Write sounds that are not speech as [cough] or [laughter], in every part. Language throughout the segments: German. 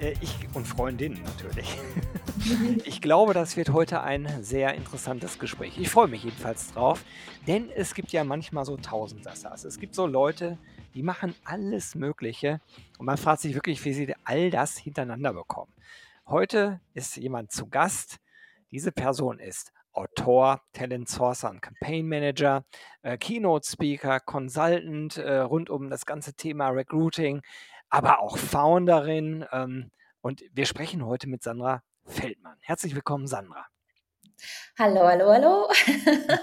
ich und Freundinnen natürlich. [laughs] Ich glaube, das wird heute ein sehr interessantes Gespräch. Ich freue mich jedenfalls drauf, denn es gibt ja manchmal so Tausendsassas. Es gibt so Leute, die machen alles Mögliche und man fragt sich wirklich, wie sie all das hintereinander bekommen. Heute ist jemand zu Gast. Diese Person ist Autor, Talent Sourcer und Campaign Manager, äh, Keynote Speaker, Consultant äh, rund um das ganze Thema Recruiting, aber auch Founderin. Ähm, und wir sprechen heute mit Sandra Feldmann. Herzlich willkommen, Sandra. Hallo, hallo, hallo. [laughs]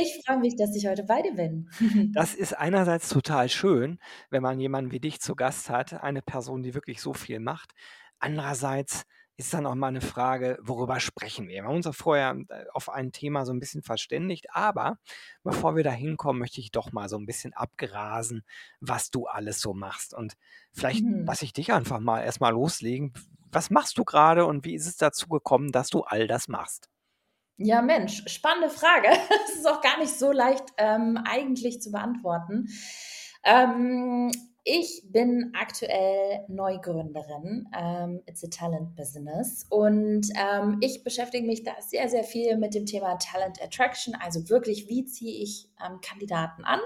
Ich freue mich, dass ich heute bei dir bin. [laughs] Das ist einerseits total schön, wenn man jemanden wie dich zu Gast hat, eine Person, die wirklich so viel macht. Andererseits ist dann auch mal eine Frage, worüber sprechen wir? Wir haben uns ja vorher äh, auf ein Thema so ein bisschen verständigt, aber bevor wir da hinkommen, möchte ich doch mal so ein bisschen abgrasen, was du alles so machst. Und vielleicht mhm. lasse ich dich einfach mal erstmal loslegen. Was machst du gerade und wie ist es dazu gekommen, dass du all das machst? Ja, Mensch, spannende Frage. [laughs] Es ist auch gar nicht so leicht ähm, eigentlich zu beantworten. Ähm, ich bin aktuell Neugründerin. Ähm, it's a Talent Business. Und ähm, ich beschäftige mich da sehr, sehr viel mit dem Thema Talent Attraction. Also wirklich, wie ziehe ich ähm, Kandidaten an?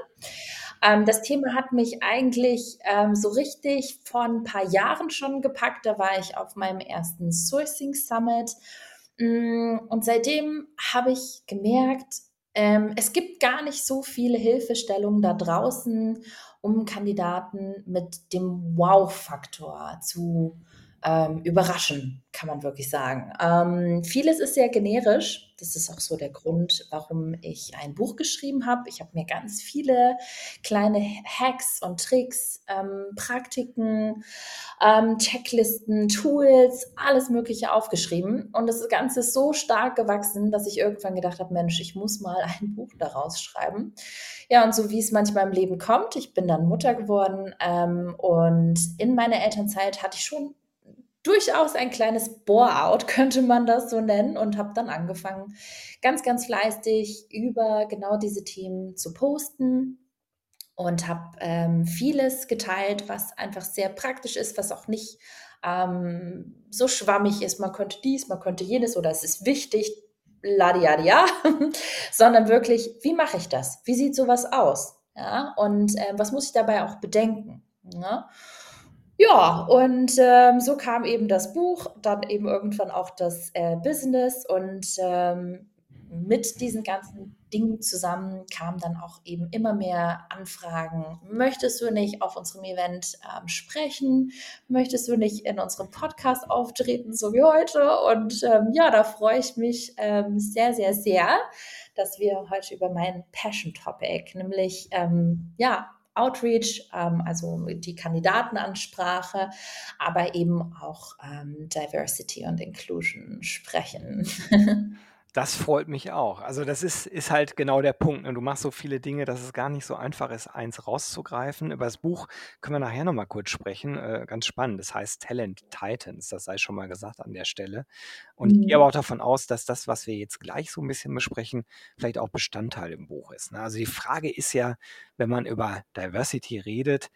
Ähm, das Thema hat mich eigentlich ähm, so richtig vor ein paar Jahren schon gepackt. Da war ich auf meinem ersten Sourcing Summit. Mm, und seitdem habe ich gemerkt, ähm, es gibt gar nicht so viele Hilfestellungen da draußen, um Kandidaten mit dem Wow-Faktor zu ähm, überraschen, kann man wirklich sagen. Ähm, vieles ist sehr generisch. Das ist auch so der Grund, warum ich ein Buch geschrieben habe. Ich habe mir ganz viele kleine Hacks und Tricks, ähm, Praktiken, ähm, Checklisten, Tools, alles Mögliche aufgeschrieben. Und das Ganze ist so stark gewachsen, dass ich irgendwann gedacht habe, Mensch, ich muss mal [laughs] ein Buch daraus schreiben. Ja, und so wie es manchmal im Leben kommt, ich bin dann Mutter geworden ähm, und in meiner Elternzeit hatte ich schon durchaus ein kleines Bore-out, [laughs] könnte man das so nennen, und habe dann angefangen, ganz, ganz fleißig über genau diese Themen zu posten und habe ähm, vieles geteilt, was einfach sehr praktisch ist, was auch nicht ähm, so schwammig ist, man könnte dies, man könnte jenes oder es ist wichtig, ladiadia, [laughs] sondern wirklich, wie mache ich das? Wie sieht sowas aus? Ja, und äh, was muss ich dabei auch bedenken? Ja? Ja, und ähm, so kam eben das Buch, dann eben irgendwann auch das äh, Business und ähm, mit diesen ganzen Dingen zusammen kamen dann auch eben immer mehr Anfragen. Möchtest du nicht auf unserem Event ähm, sprechen? Möchtest du nicht in unserem Podcast auftreten, so wie heute? Und ähm, ja, da freue ich mich ähm, sehr, sehr, sehr, dass wir heute über mein Passion-Topic, nämlich ähm, ja, Outreach, ähm, also die Kandidatenansprache, aber eben auch ähm, Diversity und Inclusion sprechen. [laughs] Das freut mich auch. Also das ist, ist halt genau der Punkt. Ne? Du machst so viele Dinge, dass es gar nicht so einfach ist, eins rauszugreifen. Über das Buch können wir nachher nochmal kurz sprechen. Äh, ganz spannend. Das heißt Talent Titans, das sei schon mal gesagt an der Stelle. Und ich gehe aber mhm. auch davon aus, dass das, was wir jetzt gleich so ein bisschen besprechen, vielleicht auch Bestandteil im Buch ist. Ne? Also die Frage ist ja, wenn man über Diversity redet,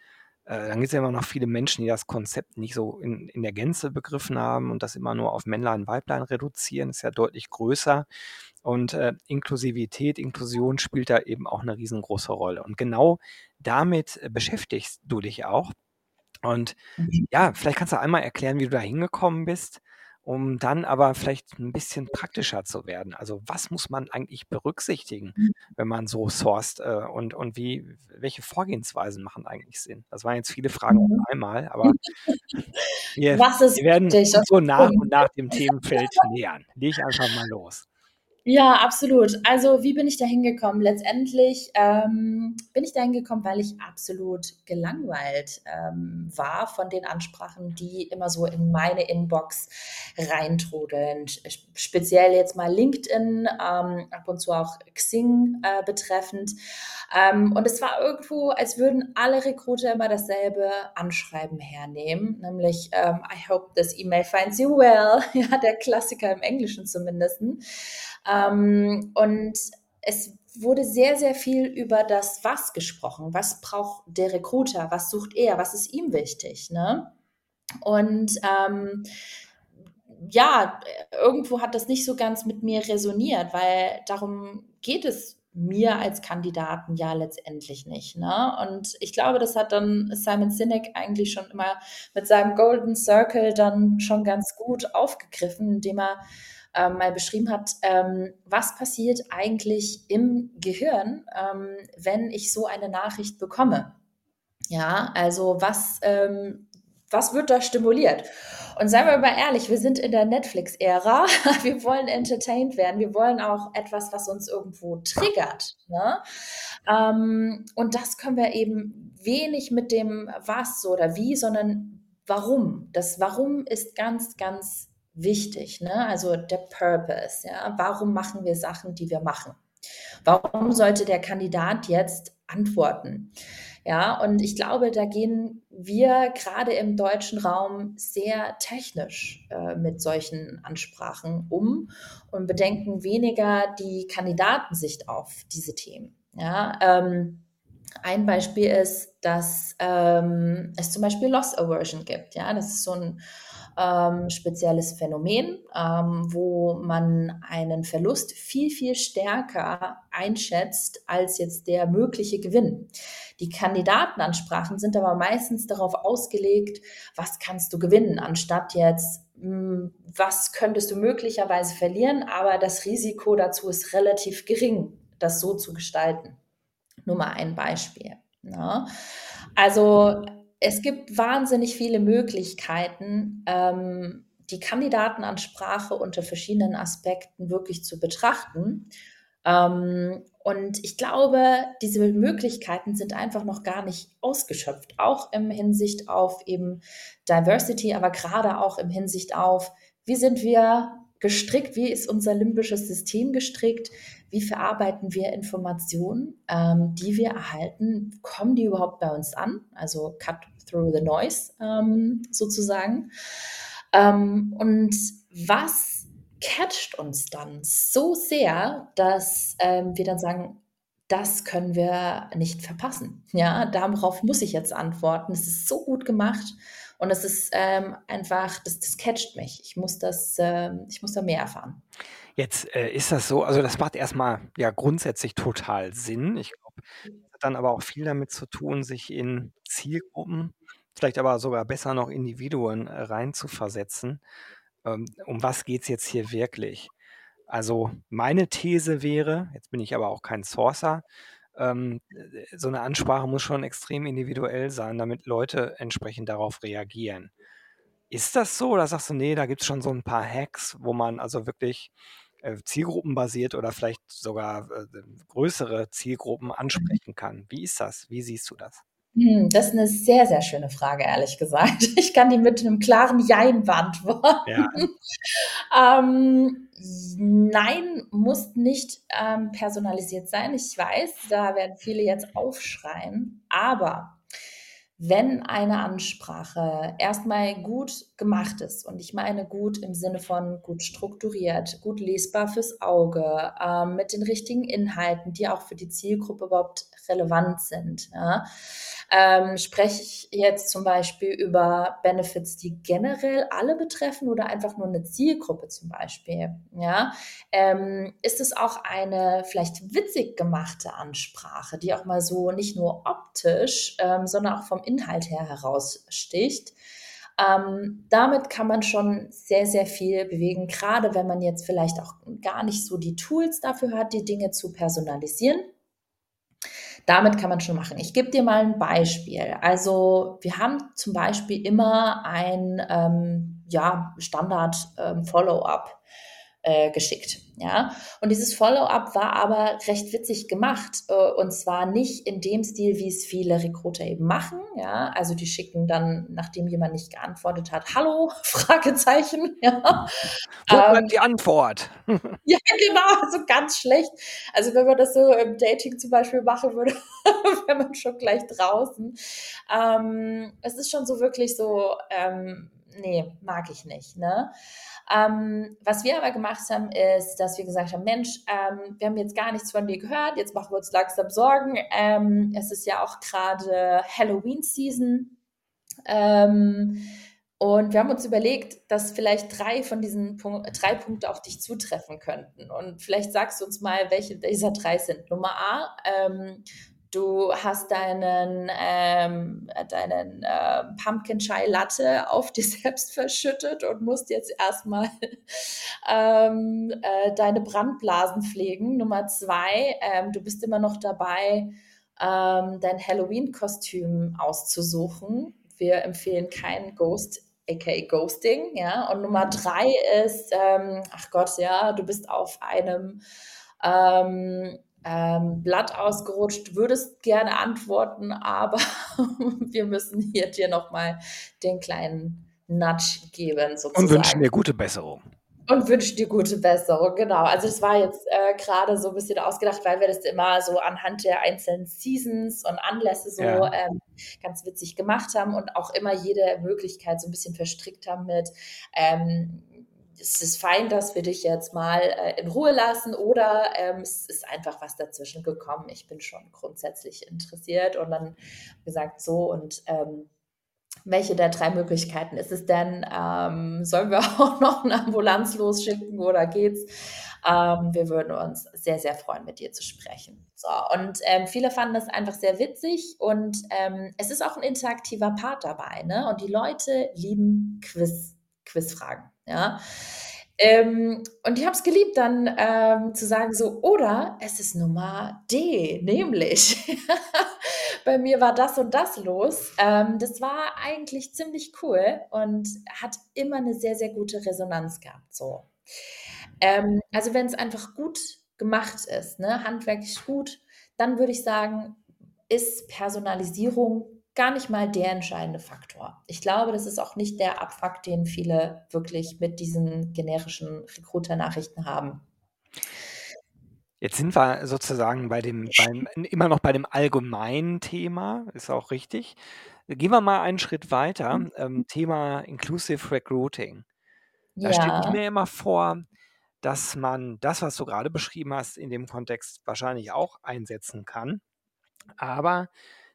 äh, dann gibt es ja immer noch viele Menschen, die das Konzept nicht so in, in der Gänze begriffen haben und das immer nur auf Männlein, Weiblein reduzieren, ist ja deutlich größer. Und äh, Inklusivität, Inklusion spielt da eben auch eine riesengroße Rolle. Und genau damit äh, beschäftigst du dich auch. Und mhm. ja, vielleicht kannst du einmal erklären, wie du da hingekommen bist um dann aber vielleicht ein bisschen praktischer zu werden. Also was muss man eigentlich berücksichtigen, mhm. wenn man so sourced äh, und, und wie, welche Vorgehensweisen machen eigentlich Sinn? Das waren jetzt viele Fragen auf mhm. einmal, aber [laughs] wir, wir werden so nach und nach dem Themenfeld nähern. Lege ich einfach mal los. Ja, absolut. Also, wie bin ich da hingekommen? Letztendlich, ähm, bin ich da hingekommen, weil ich absolut gelangweilt, ähm, war von den Ansprachen, die immer so in meine Inbox reintrudeln. Speziell jetzt mal LinkedIn, ähm, ab und zu auch Xing, äh, betreffend. Ähm, und es war irgendwo, als würden alle Recruiter immer dasselbe Anschreiben hernehmen, nämlich, ähm, „I hope this email finds you well“, [laughs] ja, der Klassiker im Englischen zumindest. Ähm, und es wurde sehr, sehr viel über das Was gesprochen. Was braucht der Recruiter? Was sucht er? Was ist ihm wichtig? Ne? Und ähm, ja, irgendwo hat das nicht so ganz mit mir resoniert, weil darum geht es mir als Kandidaten ja letztendlich nicht. Ne? Und ich glaube, das hat dann Simon Sinek eigentlich schon immer mit seinem Golden Circle dann schon ganz gut aufgegriffen, indem er ähm, mal beschrieben hat, ähm, was passiert eigentlich im Gehirn, ähm, wenn ich so eine Nachricht bekomme. Ja, also was, ähm, was wird da stimuliert? Und seien wir mal ehrlich, wir sind in der Netflix-Ära. [laughs] Wir wollen entertained werden. Wir wollen auch etwas, was uns irgendwo triggert. Ne? Ähm, und das können wir eben wenig mit dem was oder wie, sondern warum. Das Warum ist ganz, ganz wichtig. Ne? Also der Purpose. Ja? Warum machen wir Sachen, die wir machen? Warum sollte der Kandidat jetzt antworten? Ja, und ich glaube, da gehen wir gerade im deutschen Raum sehr technisch äh, mit solchen Ansprachen um und bedenken weniger die Kandidatensicht auf diese Themen. Ja, ähm, ein Beispiel ist, dass ähm, es zum Beispiel Loss Aversion gibt. Ja, das ist so ein ähm, spezielles Phänomen, ähm, wo man einen Verlust viel, viel stärker einschätzt als jetzt der mögliche Gewinn. Die Kandidatenansprachen sind aber meistens darauf ausgelegt, was kannst du gewinnen, anstatt jetzt, hm, was könntest du möglicherweise verlieren, aber das Risiko dazu ist relativ gering, das so zu gestalten. Nur mal ein Beispiel. Ne? Also es gibt wahnsinnig viele Möglichkeiten, ähm, die Kandidatenansprache unter verschiedenen Aspekten wirklich zu betrachten. Ähm, und ich glaube, diese Möglichkeiten sind einfach noch gar nicht ausgeschöpft, auch im Hinsicht auf eben Diversity, aber gerade auch im Hinsicht auf, wie sind wir gestrickt, wie ist unser limbisches System gestrickt, wie verarbeiten wir Informationen, ähm, die wir erhalten, kommen die überhaupt bei uns an, also cut through the noise ähm, sozusagen. Ähm, und was catcht uns dann so sehr, dass ähm, wir dann sagen, das können wir nicht verpassen. Ja, darauf muss ich jetzt antworten. Es ist so gut gemacht und es ist ähm, einfach, das, das catcht mich. Ich muss das, ähm, ich muss da mehr erfahren. Jetzt äh, ist das so, also das macht erstmal ja grundsätzlich total Sinn. Ich glaube, das hat dann aber auch viel damit zu tun, sich in Zielgruppen, vielleicht aber sogar besser noch Individuen äh, reinzuversetzen. Ähm, um was geht es jetzt hier wirklich? Also meine These wäre, jetzt bin ich aber auch kein Sourcer, ähm, so eine Ansprache muss schon extrem individuell sein, damit Leute entsprechend darauf reagieren. Ist das so oder sagst du, nee, da gibt es schon so ein paar Hacks, wo man also wirklich äh, zielgruppenbasiert oder vielleicht sogar äh, größere Zielgruppen ansprechen kann? Wie ist das? Wie siehst du das? Hm, das ist eine sehr, sehr schöne Frage, ehrlich gesagt. [laughs] Ich kann die mit einem klaren Jein beantworten. Ja. [laughs] ähm, nein, muss nicht ähm, personalisiert sein. Ich weiß, da werden viele jetzt aufschreien, aber wenn eine Ansprache erstmal gut gemacht ist, und ich meine gut im Sinne von gut strukturiert, gut lesbar fürs Auge, äh, mit den richtigen Inhalten, die auch für die Zielgruppe überhaupt relevant sind, ja, ähm, spreche ich jetzt zum Beispiel über Benefits, die generell alle betreffen oder einfach nur eine Zielgruppe zum Beispiel? Ja? Ähm, ist es auch eine vielleicht witzig gemachte Ansprache, die auch mal so nicht nur optisch, ähm, sondern auch vom Inhalt her heraussticht? Ähm, damit kann man schon sehr, sehr viel bewegen, gerade wenn man jetzt vielleicht auch gar nicht so die Tools dafür hat, die Dinge zu personalisieren. Damit kann man schon machen. Ich gebe dir mal ein Beispiel. Also wir haben zum Beispiel immer ein ähm, ja, Standard-Follow-up. Äh, geschickt. Ja, und dieses Follow-up war aber recht witzig gemacht äh, und zwar nicht in dem Stil, wie es viele Recruiter eben machen. Ja, also die schicken dann, nachdem jemand nicht geantwortet hat, Hallo [laughs] Fragezeichen. [laughs] Ja. Wo bleibt ähm, die Antwort? [laughs] ja, genau, also ganz schlecht. Also wenn man das so im Dating zum Beispiel machen würde, wäre man schon gleich draußen. Ähm, es ist schon so wirklich so. Ähm, nee, mag ich nicht. Ne? Ähm, was wir aber gemacht haben, ist, dass wir gesagt haben, Mensch, ähm, wir haben jetzt gar nichts von dir gehört, jetzt machen wir uns langsam Sorgen. Ähm, es ist ja auch gerade Halloween-Season. Ähm, und wir haben uns überlegt, dass vielleicht drei von diesen Punk drei Punkte auf dich zutreffen könnten. Und vielleicht sagst du uns mal, welche dieser drei sind. Nummer A, ähm, Du hast deinen, ähm, deinen äh, Pumpkin Chai Latte auf dir [laughs] selbst verschüttet und musst jetzt erstmal [laughs] ähm, äh, deine Brandblasen pflegen. Nummer zwei, ähm, du bist immer noch dabei, ähm, dein Halloween-Kostüm auszusuchen. Wir empfehlen keinen Ghost aka Ghosting, ja. Und Nummer drei ist, ähm, ach Gott, ja, du bist auf einem ähm, ähm, Blatt ausgerutscht, würdest gerne antworten, [laughs] aber wir müssen hier dir nochmal den kleinen Nudge geben. Sozusagen. Und wünschen dir gute Besserung. Und wünschen dir gute Besserung, genau. Also es war jetzt äh, gerade so ein bisschen ausgedacht, weil wir das immer so anhand der einzelnen Seasons und Anlässe so ja. ähm, ganz witzig gemacht haben und auch immer jede Möglichkeit so ein bisschen verstrickt haben mit ähm, es ist fein, dass wir dich jetzt mal äh, in Ruhe lassen oder ähm, es ist einfach was dazwischen gekommen. Ich bin schon grundsätzlich interessiert und dann gesagt so und ähm, welche der drei Möglichkeiten ist es denn? Ähm, sollen wir [laughs] auch noch eine Ambulanz losschicken oder geht's? Ähm, wir würden uns sehr, sehr freuen, mit dir zu sprechen. So, und ähm, viele fanden das einfach sehr witzig und ähm, es ist auch ein interaktiver Part dabei. Ne? Und die Leute lieben Quiz, Quizfragen. Ja. Ähm, und ich habe es geliebt, dann ähm, zu sagen so, oder es ist Nummer D, nämlich [laughs] bei mir war das und das los. Ähm, das war eigentlich ziemlich cool und hat immer eine sehr, sehr gute Resonanz gehabt. So. Ähm, also wenn es einfach gut gemacht ist, ne, handwerklich gut, dann würde ich sagen, ist Personalisierung gar nicht mal der entscheidende Faktor. Ich glaube, das ist auch nicht der Abfuck, den viele wirklich mit diesen generischen Recruiter-Nachrichten haben. Jetzt sind wir sozusagen bei dem, beim, immer noch bei dem allgemeinen Thema, ist auch richtig. Gehen wir mal einen Schritt weiter. Mhm. Ähm, Thema Inclusive Recruiting. Da ja. stelle ich mir immer vor, dass man das, was du gerade beschrieben hast, in dem Kontext wahrscheinlich auch einsetzen kann. Aber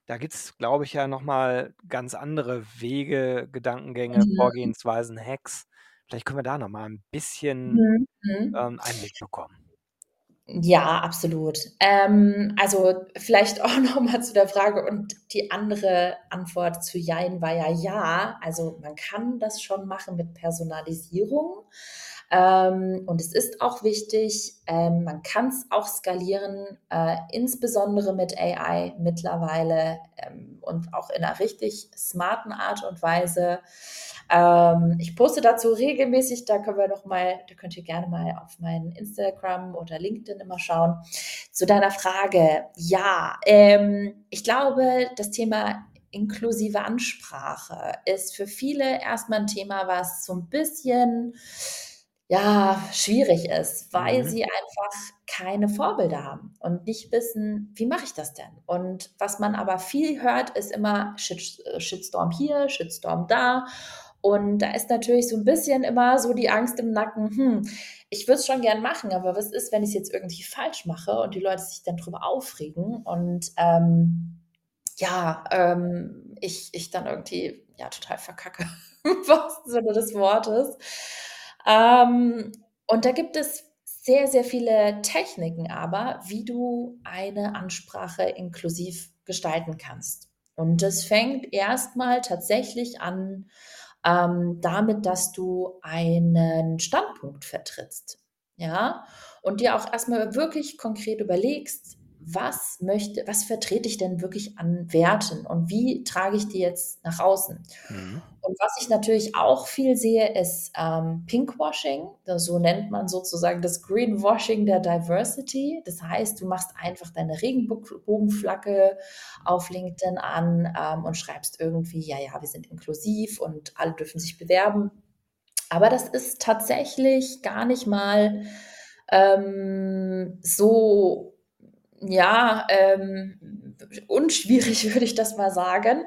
da gibt es, glaube ich, ja nochmal ganz andere Wege, Gedankengänge, Mhm. Vorgehensweisen, Hacks. Vielleicht können wir da nochmal ein bisschen Mhm. Mhm. ähm, Einblick bekommen. Ja, absolut. Ähm, also vielleicht [laughs] auch nochmal zu der Frage und die andere Antwort zu Jein war ja ja. Also man kann das schon machen mit Personalisierung. Ähm, und es ist auch wichtig, ähm, man kann es auch skalieren, äh, insbesondere mit AI mittlerweile ähm, und auch in einer richtig smarten Art und Weise. Ähm, ich poste dazu regelmäßig, da können wir noch mal, da könnt ihr gerne mal auf meinen Instagram oder LinkedIn immer schauen. Zu deiner Frage, ja, ähm, ich glaube, das Thema inklusive Ansprache ist für viele erstmal ein Thema, was so ein bisschen ja, schwierig ist, weil mhm. sie einfach keine Vorbilder haben und nicht wissen, wie mache ich das denn? Und was man aber viel hört, ist immer Shit, äh, Shitstorm hier, Shitstorm da. Und da ist natürlich so ein bisschen immer so die Angst im Nacken, hm, ich würde es schon gern machen, aber was ist, wenn ich es jetzt irgendwie falsch mache und die Leute sich dann drüber aufregen und ähm, ja, ähm, ich, ich dann irgendwie ja total verkacke, [laughs] im wahrsten Sinne des Wortes. Ähm, und da gibt es sehr, sehr viele Techniken aber, wie du eine Ansprache inklusiv gestalten kannst. Und das fängt erstmal tatsächlich an ähm, damit, dass du einen Standpunkt vertrittst. Ja, und dir auch erstmal wirklich konkret überlegst, was möchte, was vertrete ich denn wirklich an Werten und wie trage ich die jetzt nach außen? Mhm. Und was ich natürlich auch viel sehe, ist ähm, Pinkwashing. So nennt man sozusagen das Greenwashing der Diversity. Das heißt, du machst einfach deine Regenbogenflagge auf LinkedIn an ähm, und schreibst irgendwie, ja, ja, wir sind inklusiv und alle dürfen sich bewerben. Aber das ist tatsächlich gar nicht mal ähm, so ja, ähm, unschwierig [laughs] würde ich das mal sagen,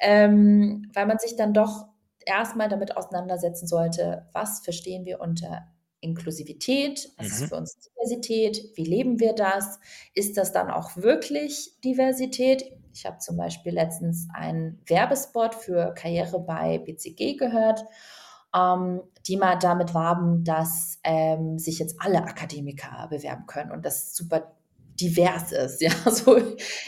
ähm, weil man sich dann doch erstmal damit auseinandersetzen sollte, was verstehen wir unter Inklusivität, was mhm. ist für uns Diversität, wie leben wir das, ist das dann auch wirklich Diversität? Ich habe zum Beispiel letztens einen Werbespot für Karriere bei BCG gehört, ähm, die mal damit warben, dass ähm, sich jetzt alle Akademiker bewerben können. Und das super divers ist, [laughs] ja, so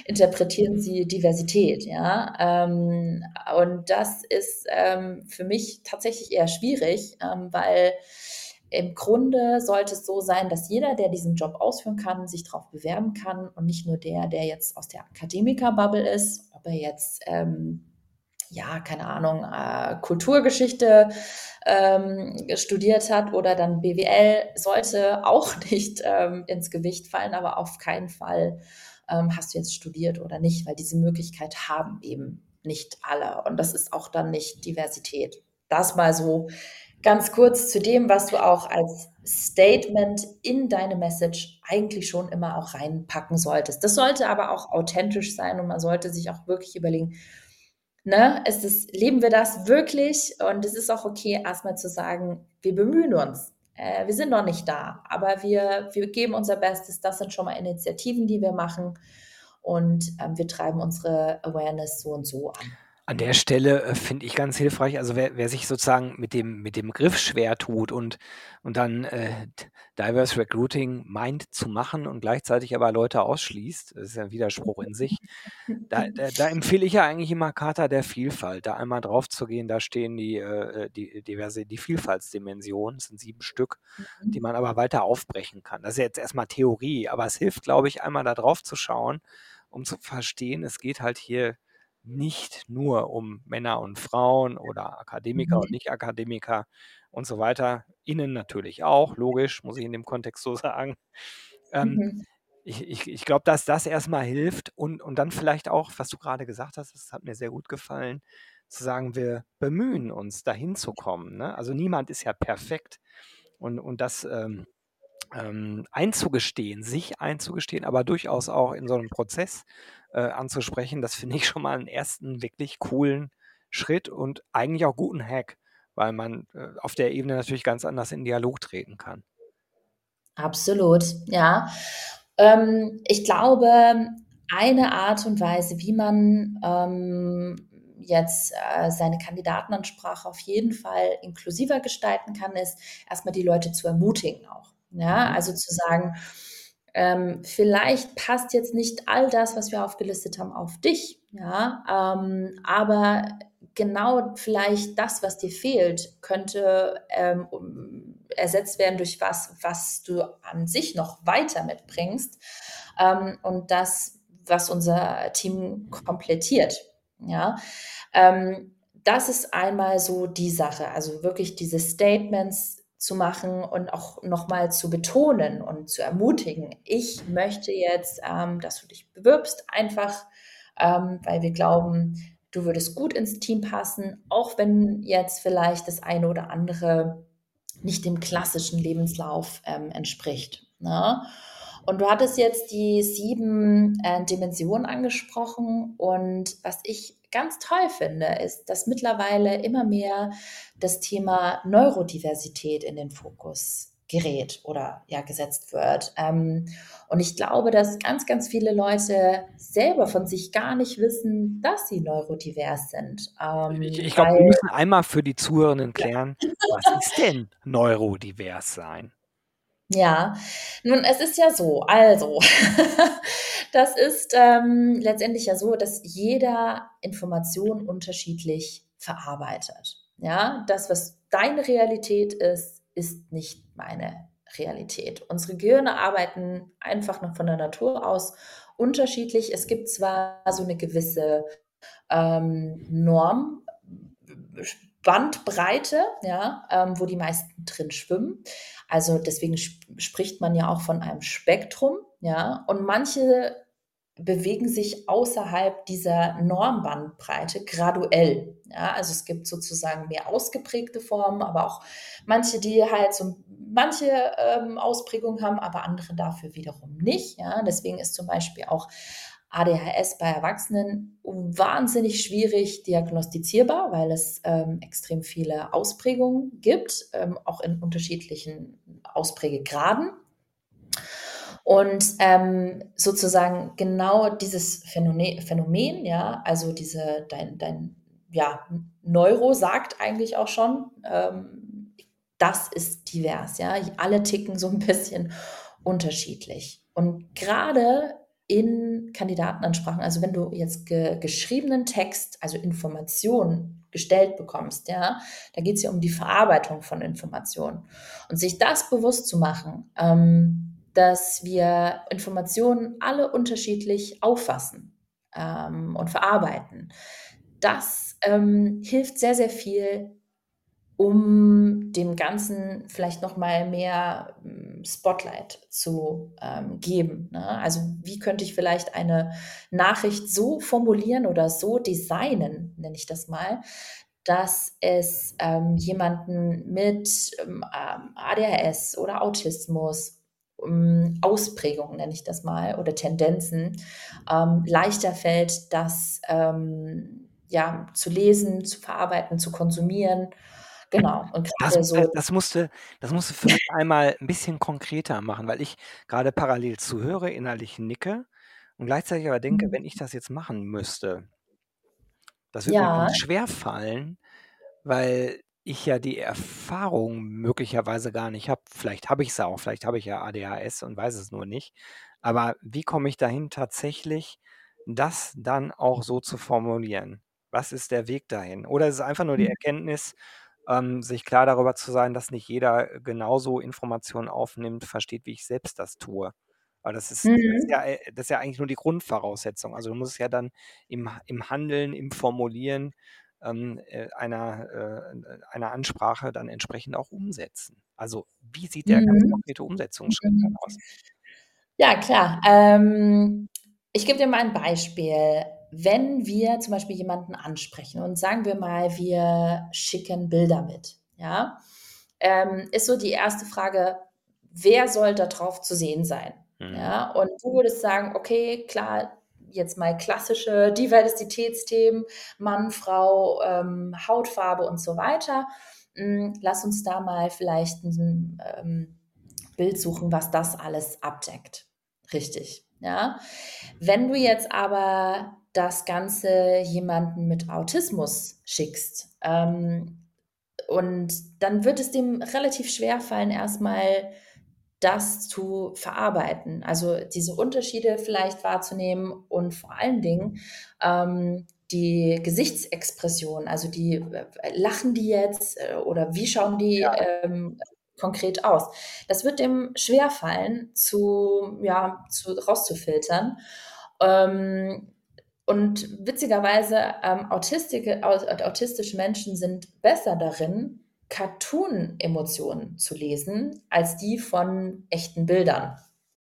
interpretieren sie Diversität, ja, ähm, und das ist ähm, für mich tatsächlich eher schwierig, ähm, weil im Grunde sollte es so sein, dass jeder, der diesen Job ausführen kann, sich darauf bewerben kann und nicht nur der, der jetzt aus der Akademiker-Bubble ist, ob er jetzt ähm, ja, keine Ahnung, äh, Kulturgeschichte ähm, studiert hat oder dann BWL, sollte auch [laughs] nicht ähm, ins Gewicht fallen, aber auf keinen Fall ähm, hast du jetzt studiert oder nicht, weil diese Möglichkeit haben eben nicht alle. Und das ist auch dann nicht Diversität. Das mal so ganz kurz zu dem, was du auch als Statement in deine Message eigentlich schon immer auch reinpacken solltest. Das sollte aber auch authentisch sein und man sollte sich auch wirklich überlegen, Ne? Es ist, leben wir das wirklich? Und es ist auch okay, erstmal zu sagen, wir bemühen uns. Äh, wir sind noch nicht da, aber wir, wir geben unser Bestes. Das sind schon mal Initiativen, die wir machen. Und ähm, wir treiben unsere Awareness so und so an. An der Stelle äh, finde ich ganz hilfreich, also wer, wer sich sozusagen mit dem, mit dem Griff schwer tut und, und dann äh, Diverse Recruiting meint zu machen und gleichzeitig aber Leute ausschließt, das ist ja ein Widerspruch in sich, da, da, da empfehle ich ja eigentlich immer Charta der Vielfalt, da einmal drauf zu gehen, da stehen die, äh, die diverse, die Vielfaltsdimensionen, das sind sieben Stück, mhm. die man aber weiter aufbrechen kann. Das ist jetzt erstmal Theorie, aber es hilft, glaube ich, einmal da drauf zu schauen, um zu verstehen, es geht halt hier nicht nur um Männer und Frauen oder Akademiker mhm. und Nicht-Akademiker und so weiter. Innen natürlich auch, logisch, muss ich in dem Kontext so [laughs] sagen. Ähm, mhm. Ich, ich, ich glaube, dass das erstmal hilft und, und dann vielleicht auch, was du gerade gesagt hast, das hat mir sehr gut gefallen, zu sagen, wir bemühen uns, dahin zu kommen. Ne? Also niemand ist ja perfekt. Und, und das ähm, ähm, einzugestehen, sich einzugestehen, aber durchaus auch in so einem Prozess äh, anzusprechen, das finde ich schon mal einen ersten wirklich coolen Schritt und eigentlich auch guten Hack, weil man äh, auf der Ebene natürlich ganz anders in Dialog treten kann. Absolut, ja. Ähm, ich glaube, eine Art und Weise, wie man ähm, jetzt äh, seine Kandidatenansprache auf jeden Fall inklusiver gestalten kann, ist erstmal die Leute zu ermutigen auch. Ja, mhm. also zu sagen, ähm, vielleicht passt jetzt nicht all das, was wir aufgelistet haben, auf dich, ja, ähm, aber genau vielleicht das, was dir fehlt, könnte ähm, ersetzt werden durch was, was du an sich noch weiter mitbringst ähm, und das, was unser Team komplettiert, ja. Ähm, das ist einmal so die Sache, also wirklich diese Statements zu machen und auch nochmal zu betonen und zu ermutigen. Ich möchte jetzt, ähm, dass du dich bewirbst, einfach ähm, weil wir glauben, du würdest gut ins Team passen, auch wenn jetzt vielleicht das eine oder andere nicht dem klassischen Lebenslauf ähm, entspricht. Ne? Und du hattest jetzt die sieben äh, Dimensionen angesprochen und was ich ganz toll finde, ist, dass mittlerweile immer mehr das Thema Neurodiversität in den Fokus gerät oder ja gesetzt wird. Ähm, und ich glaube, dass ganz, ganz viele Leute selber von sich gar nicht wissen, dass sie neurodivers sind. Ähm, ich, ich glaube, wir müssen einmal für die Zuhörenden klären, was ist denn [laughs] neurodivers sein? Ja, nun, es ist ja so, also, [laughs] das ist ähm, letztendlich ja so, dass jeder Information unterschiedlich verarbeitet. Ja, das, was deine Realität ist, ist nicht meine Realität. Unsere Gehirne arbeiten einfach noch von der Natur aus unterschiedlich. Es gibt zwar so eine gewisse ähm, Norm, Bandbreite, ja, ähm, wo die meisten drin schwimmen. Also deswegen sp spricht man ja auch von einem Spektrum, ja. Und manche bewegen sich außerhalb dieser Normbandbreite graduell. Ja, also es gibt sozusagen mehr ausgeprägte Formen, aber auch manche, die halt so manche ähm, Ausprägungen haben, aber andere dafür wiederum nicht. Ja, deswegen ist zum Beispiel auch ADHS bei Erwachsenen wahnsinnig schwierig diagnostizierbar, weil es ähm, extrem viele Ausprägungen gibt, ähm, auch in unterschiedlichen Ausprägegraden. Und ähm, sozusagen genau dieses Phänomen, Phänomen, ja, also diese, dein, dein ja, Neuro sagt eigentlich auch schon, ähm, das ist divers, ja. Alle ticken so ein bisschen unterschiedlich. Und gerade in Kandidatenansprachen, also wenn du jetzt ge geschriebenen Text, also Informationen gestellt bekommst, ja, da geht es ja um die Verarbeitung von Informationen. Und sich das bewusst zu machen, ähm, dass wir Informationen alle unterschiedlich auffassen ähm, und verarbeiten, das ähm, hilft sehr, sehr viel, um dem Ganzen vielleicht noch mal mehr hm, Spotlight zu ähm, geben. Ne? Also wie könnte ich vielleicht eine Nachricht so formulieren oder so designen, nenne ich das mal, dass es ähm, jemanden mit ähm, ADHS oder Autismus ähm, Ausprägungen, nenne ich das mal, oder Tendenzen, ähm, leichter fällt, das ähm, ja, zu lesen, zu verarbeiten, zu konsumieren Genau. Und Das, so das musste das musst du vielleicht einmal ein bisschen konkreter machen, weil ich gerade parallel zuhöre, innerlich nicke und gleichzeitig aber denke, Mhm. wenn ich das jetzt machen müsste das würde mir Ja. ganz schwer fallen, weil ich ja die Erfahrung möglicherweise gar nicht habe. Vielleicht habe ich es auch, vielleicht habe ich ja ADHS und weiß es nur nicht. Aber wie komme ich dahin, tatsächlich das dann auch so zu formulieren? Was ist der Weg dahin? Oder ist es einfach nur die Mhm. Erkenntnis ähm, sich klar darüber zu sein, dass nicht jeder äh, genauso Informationen aufnimmt, versteht, wie ich selbst das tue. Aber das ist, das ist ja, Mhm. äh, das ist ja eigentlich nur die Grundvoraussetzung. Also du musst es ja dann im, im Handeln, im Formulieren ähm, äh, einer, äh, einer Ansprache dann entsprechend auch umsetzen. Also wie sieht der ganz Mhm. konkrete Umsetzungsschritt dann Mhm. aus? Ja, klar. Ähm, ich gebe dir mal ein Beispiel. Wenn wir zum Beispiel jemanden ansprechen und sagen wir mal, wir schicken Bilder mit, ja, ähm, ist so die erste Frage, wer soll da drauf zu sehen sein? Mhm. Ja, und du würdest sagen, okay, klar, jetzt mal klassische Diversitätsthemen, Mann, Frau, ähm, Hautfarbe und so weiter. Hm, lass uns da mal vielleicht ein ähm, Bild suchen, was das alles abdeckt. Richtig, ja. Wenn du jetzt aber das Ganze jemanden mit Autismus schickst, ähm, und dann wird es dem relativ schwer fallen, erstmal das zu verarbeiten. Also diese Unterschiede vielleicht wahrzunehmen und vor allen Dingen ähm, die Gesichtsexpression, also die äh, lachen die jetzt äh, oder wie schauen die Ja. ähm, konkret aus? Das wird dem schwer fallen, zu, ja, zu, rauszufiltern. Ähm, und witzigerweise, ähm, autistische, autistische Menschen sind besser darin, Cartoon-Emotionen zu lesen, als die von echten Bildern.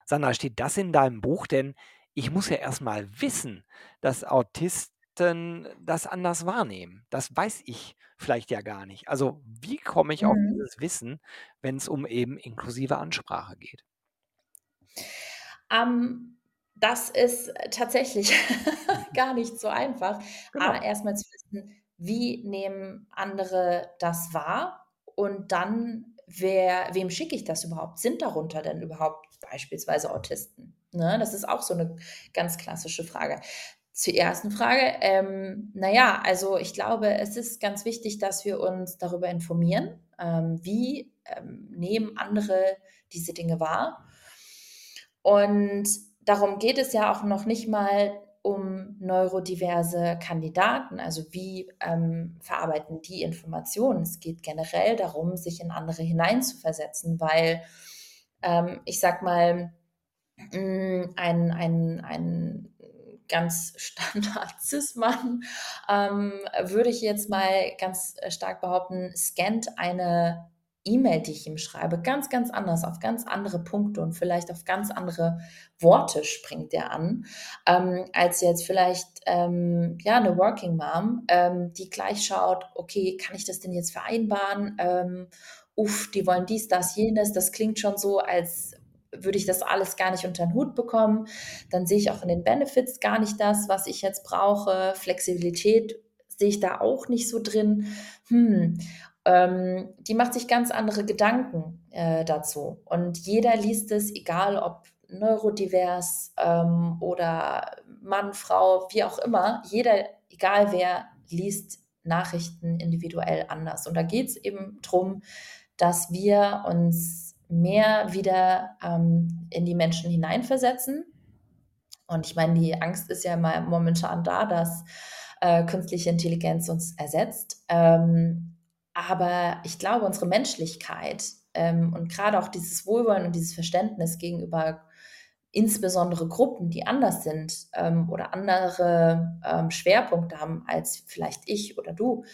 Sandra, steht das in deinem Buch? Denn ich muss ja erstmal wissen, dass Autisten das anders wahrnehmen. Das weiß ich vielleicht ja gar nicht. Also wie komme ich auf Mhm. dieses Wissen, wenn es um eben inklusive Ansprache geht? Ähm, das ist tatsächlich [laughs] gar nicht so einfach. Genau. A, erstmal zu wissen, wie nehmen andere das wahr und dann, wer wem schicke ich das überhaupt? Sind darunter denn überhaupt beispielsweise Autisten? Ne, das ist auch so 'ne ganz klassische Frage. Zur ersten Frage, ähm, na ja, also ich glaube, es ist ganz wichtig, dass wir uns darüber informieren, ähm, wie, ähm, nehmen andere diese Dinge wahr? Und darum geht es ja auch noch nicht mal um neurodiverse Kandidaten, also wie, ähm, verarbeiten die Informationen? Es geht generell darum, sich in andere hineinzuversetzen, weil, ähm, ich sage mal hm, ein, ein, ein ganz Standard Cis-Mann, ähm, würde ich jetzt mal ganz stark behaupten, scannt eine E-Mail, die ich ihm schreibe, ganz, ganz anders, auf ganz andere Punkte und vielleicht auf ganz andere Worte springt er an, ähm, als jetzt vielleicht ähm, ja eine Working Mom, ähm, die gleich schaut, okay, kann ich das denn jetzt vereinbaren? Ähm, uff, die wollen dies, das, jenes. Das klingt schon so, als würde ich das alles gar nicht unter den Hut bekommen. Dann sehe ich auch in den Benefits gar nicht das, was ich jetzt brauche. Flexibilität sehe ich da auch nicht so drin. Hm. Ähm, die macht sich ganz andere Gedanken äh, dazu. Und jeder liest es, egal ob neurodivers ähm, oder Mann, Frau, wie auch immer. Jeder, egal wer, liest Nachrichten individuell anders. Und da geht es eben darum, dass wir uns mehr wieder ähm, in die Menschen hineinversetzen. Und ich meine, die Angst ist ja mal momentan da, dass äh, künstliche Intelligenz uns ersetzt. Ähm, aber ich glaube, unsere Menschlichkeit ähm, und gerade auch dieses Wohlwollen und dieses Verständnis gegenüber insbesondere Gruppen, die anders sind ähm, oder andere ähm, Schwerpunkte haben als vielleicht ich oder du,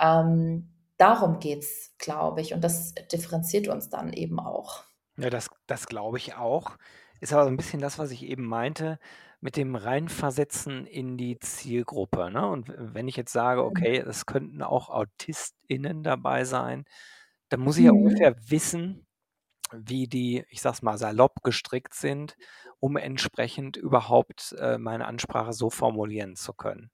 ähm, darum geht es, glaube ich. Und das differenziert uns dann eben auch. Ja, das, das glaube ich auch. Ist aber so ein bisschen das, was ich eben meinte, mit dem Reinversetzen in die Zielgruppe. Ne? Und wenn ich jetzt sage, Mhm. okay, es könnten auch AutistInnen dabei sein, dann muss ich ja Mhm. ungefähr wissen, wie die, ich sag's mal, salopp gestrickt sind, um entsprechend überhaupt äh, meine Ansprache so formulieren zu können.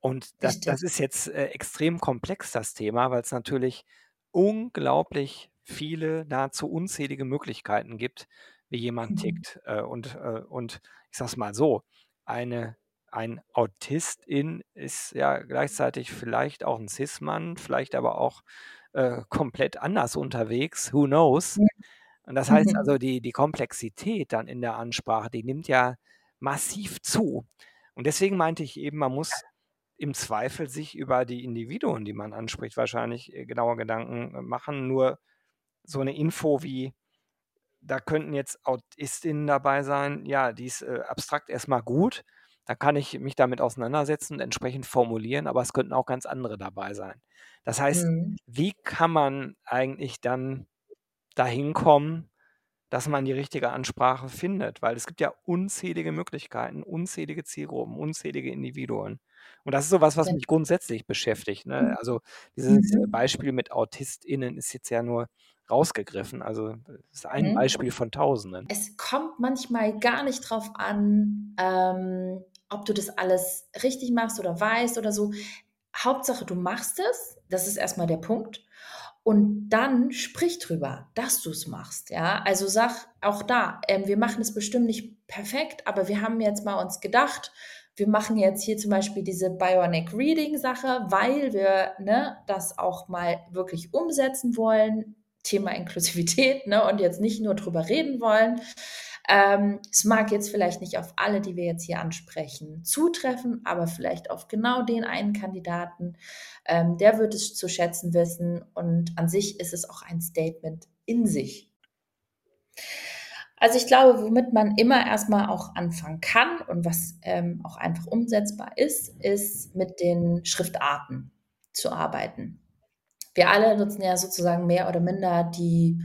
Und das, das ist jetzt äh, extrem komplex, das Thema, weil es natürlich unglaublich viele, nahezu unzählige Möglichkeiten gibt, wie jemand Mhm. tickt. Äh, und, äh, und ich sag's mal so, eine, ein Autistin ist ja gleichzeitig vielleicht auch ein Cis-Mann, vielleicht aber auch äh, komplett anders unterwegs, who knows? Und das heißt [laughs] also, die die Komplexität dann in der Ansprache, die nimmt ja massiv zu. Und deswegen meinte ich eben, man muss im Zweifel sich über die Individuen, die man anspricht, wahrscheinlich, äh, genauer Gedanken, äh, machen. Nur so 'ne Info wie, da könnten jetzt AutistInnen dabei sein, ja, die ist, äh, abstrakt erst mal gut. Da kann ich mich damit auseinandersetzen, entsprechend formulieren, aber es könnten auch ganz andere dabei sein. Das heißt, Mhm. wie kann man eigentlich dann dahin kommen, dass man die richtige Ansprache findet, weil es gibt ja unzählige Möglichkeiten, unzählige Zielgruppen, unzählige Individuen. Und das ist so was, was mich grundsätzlich beschäftigt, ne? Mhm. Also, dieses Mhm. Beispiel mit AutistInnen ist jetzt ja nur rausgegriffen. Also, das ist ein Mhm. Beispiel von Tausenden. Es kommt manchmal gar nicht drauf an, ähm, ob du das alles richtig machst oder weißt oder so. Hauptsache, du machst es. Das ist erst mal der Punkt. Und dann sprich drüber, dass du's machst, ja? Also, sag auch da, ähm: „Wir machen es bestimmt nicht perfekt, aber wir haben jetzt mal uns gedacht, wir machen jetzt hier zum Beispiel diese Bionic Reading Sache, weil wir, ne, das auch mal wirklich umsetzen wollen, Thema Inklusivität, ne, und jetzt nicht nur drüber reden wollen. Ähm, es mag jetzt vielleicht nicht auf alle, die wir jetzt hier ansprechen, zutreffen, aber vielleicht auf genau den einen Kandidaten, ähm, der wird es zu schätzen wissen und an sich ist es auch ein Statement in sich. Also, ich glaube, womit man immer erst mal auch anfangen kann und was, ähm, auch einfach umsetzbar ist, ist mit den Schriftarten zu arbeiten. Wir alle nutzen ja sozusagen mehr oder minder die,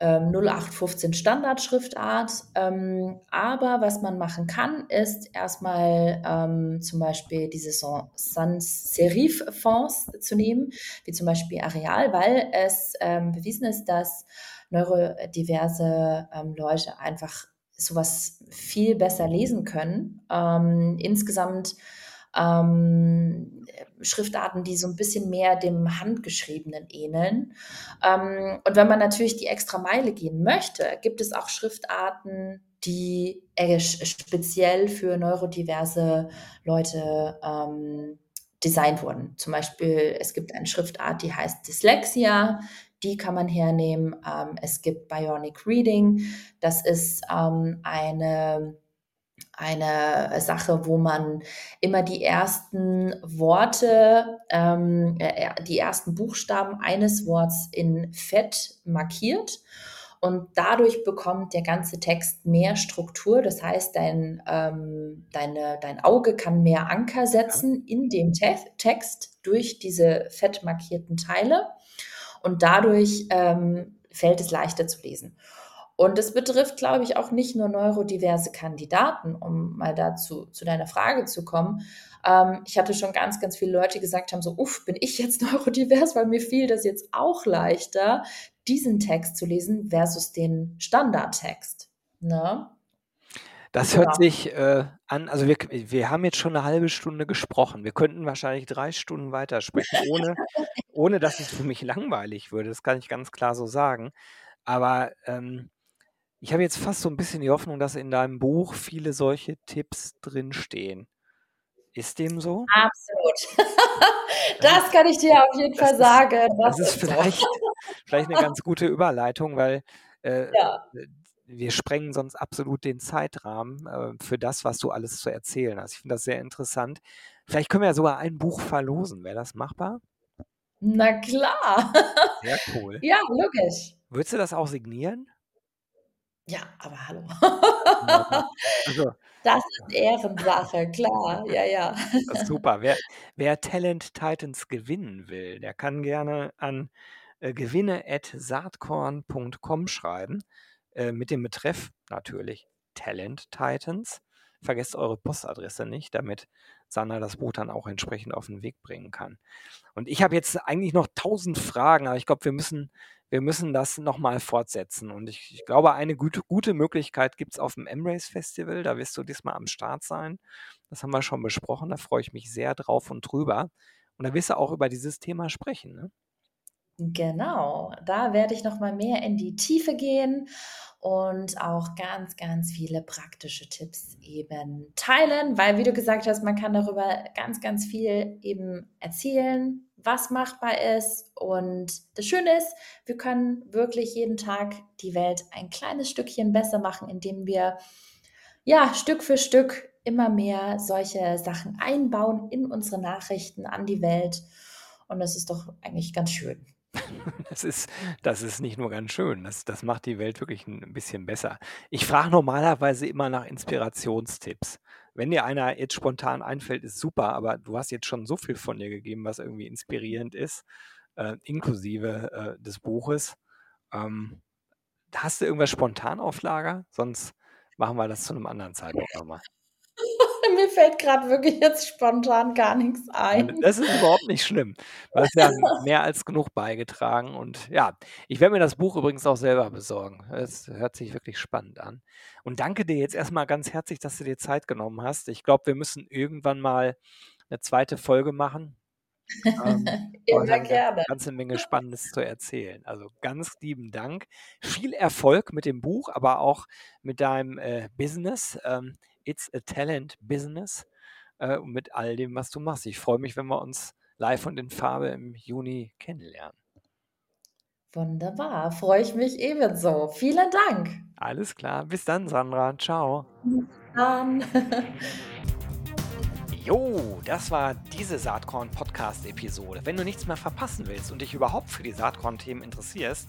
ähm, 0815 Standardschriftart, ähm, aber was man machen kann, ist erst mal, ähm, zum Beispiel diese San Sans-Serif-Fonts zu nehmen, wie zum Beispiel Arial, weil es, ähm, bewiesen ist, dass neurodiverse, ähm, Leute einfach so was viel besser lesen können. Ähm, insgesamt, ähm, Schriftarten, die so 'n bisschen mehr dem Handgeschriebenen ähneln. Ähm, und wenn man natürlich die Extrameile gehen möchte, gibt es auch Schriftarten, die, äh, speziell für neurodiverse Leute, ähm, designt wurden. Zum Beispiel, es gibt eine Schriftart, die heißt Dyslexia, die kann man hernehmen. Ähm, es gibt Bionic Reading, das ist, ähm, eine eine Sache, wo man immer die ersten Worte, ähm, äh, äh, die ersten Buchstaben eines Worts in Fett markiert Und dadurch bekommt der ganze Text mehr Struktur. Das heißt, dein, ähm, deine, dein Auge kann mehr Anker setzen in dem Te Text durch diese fett markierten Teile. Und dadurch ähm, fällt es leichter zu lesen. Und es betrifft, glaube ich, auch nicht nur neurodiverse Kandidaten, um mal dazu zu deiner Frage zu kommen. Ähm, ich hatte schon ganz, ganz viele Leute gesagt haben, so, uff, bin ich jetzt [laughs] neurodivers, weil mir fiel das jetzt auch leichter, diesen Text zu lesen versus den Standardtext. Ne? Das genau. hört sich äh, an, also wir, wir haben jetzt schon eine halbe Stunde gesprochen. Wir könnten wahrscheinlich drei Stunden weitersprechen, ohne, [laughs] ohne dass es für mich langweilig würde. Das kann ich ganz klar so sagen. Aber ähm, ich habe jetzt fast so ein bisschen die Hoffnung, dass in deinem Buch viele solche Tipps drinstehen. Ist dem so? Absolut. [laughs] das kann ich dir auf jeden Fall ist, sagen. Das, das ist, vielleicht, so. vielleicht eine ganz gute Überleitung, weil äh, [laughs] ja. wir sprengen sonst absolut den Zeitrahmen äh, für das, was du alles zu erzählen hast. Ich finde das sehr interessant. Vielleicht können wir ja sogar ein Buch verlosen. Wäre das machbar? Na klar. Sehr cool. [laughs] Ja, logisch. Würdest du das auch signieren? Ja, aber hallo. Also, [laughs] das ist Ehrensache, klar, ja, ja. Super. Wer, wer Talent Titans gewinnen will, der kann gerne an äh, gewinne.saatkorn.com schreiben, äh, mit dem Betreff natürlich Talent Titans. Vergesst eure Postadresse nicht, damit Sandra das Buch dann auch entsprechend auf den Weg bringen kann. Und ich habe jetzt eigentlich noch tausend Fragen, aber ich glaube, wir müssen wir müssen das nochmal fortsetzen. Und ich, ich, glaube, eine gute, gute Möglichkeit gibt es auf dem M-Race Festival. Da wirst du diesmal am Start sein. Das haben wir schon besprochen. Da freue ich mich sehr drauf und drüber. Und da wirst du auch über dieses Thema sprechen. Ne? Genau, da werde ich noch mal mehr in die Tiefe gehen und auch ganz, ganz viele praktische Tipps eben teilen, weil wie du gesagt hast, man kann darüber ganz, ganz viel eben erzählen, was machbar ist. Und das Schöne ist, wir können wirklich jeden Tag die Welt ein kleines Stückchen besser machen, indem wir ja Stück für Stück immer mehr solche Sachen einbauen in unsere Nachrichten an die Welt. Und das ist doch eigentlich ganz schön. [laughs] Das ist, das ist nicht nur ganz schön, das, das macht die Welt wirklich ein bisschen besser. Ich frage normalerweise immer nach Inspirationstipps. Wenn dir einer jetzt spontan einfällt, ist super, aber du hast jetzt schon so viel von dir gegeben, was irgendwie inspirierend ist, äh, inklusive äh, des Buches. Ähm, hast du irgendwas spontan auf Lager? Sonst machen wir das zu einem anderen Zeitpunkt nochmal. Mir fällt gerade wirklich jetzt spontan gar nichts ein. Das ist überhaupt nicht schlimm. Du hast ja [laughs] mehr als genug beigetragen. Und ja, ich werde mir das Buch übrigens auch selber besorgen. Es hört sich wirklich spannend an. Und danke dir jetzt erstmal ganz herzlich, dass du dir Zeit genommen hast. Ich glaube, wir müssen irgendwann mal eine zweite Folge machen. Ähm, [laughs] Immer gerne. Eine ganze Menge Spannendes zu erzählen. Also ganz lieben Dank. Viel Erfolg mit dem Buch, aber auch mit deinem äh, Business. Ähm, It's a Talent Business äh, mit all dem, was du machst. Ich freue mich, wenn wir uns live und in Farbe im Juni kennenlernen. Wunderbar, freue ich mich ebenso. Vielen Dank. Alles klar, bis dann, Sandra. Ciao. Bis dann. [laughs] Jo, das war diese Saatkorn-Podcast-Episode. Wenn du nichts mehr verpassen willst und dich überhaupt für die Saatkorn-Themen interessierst,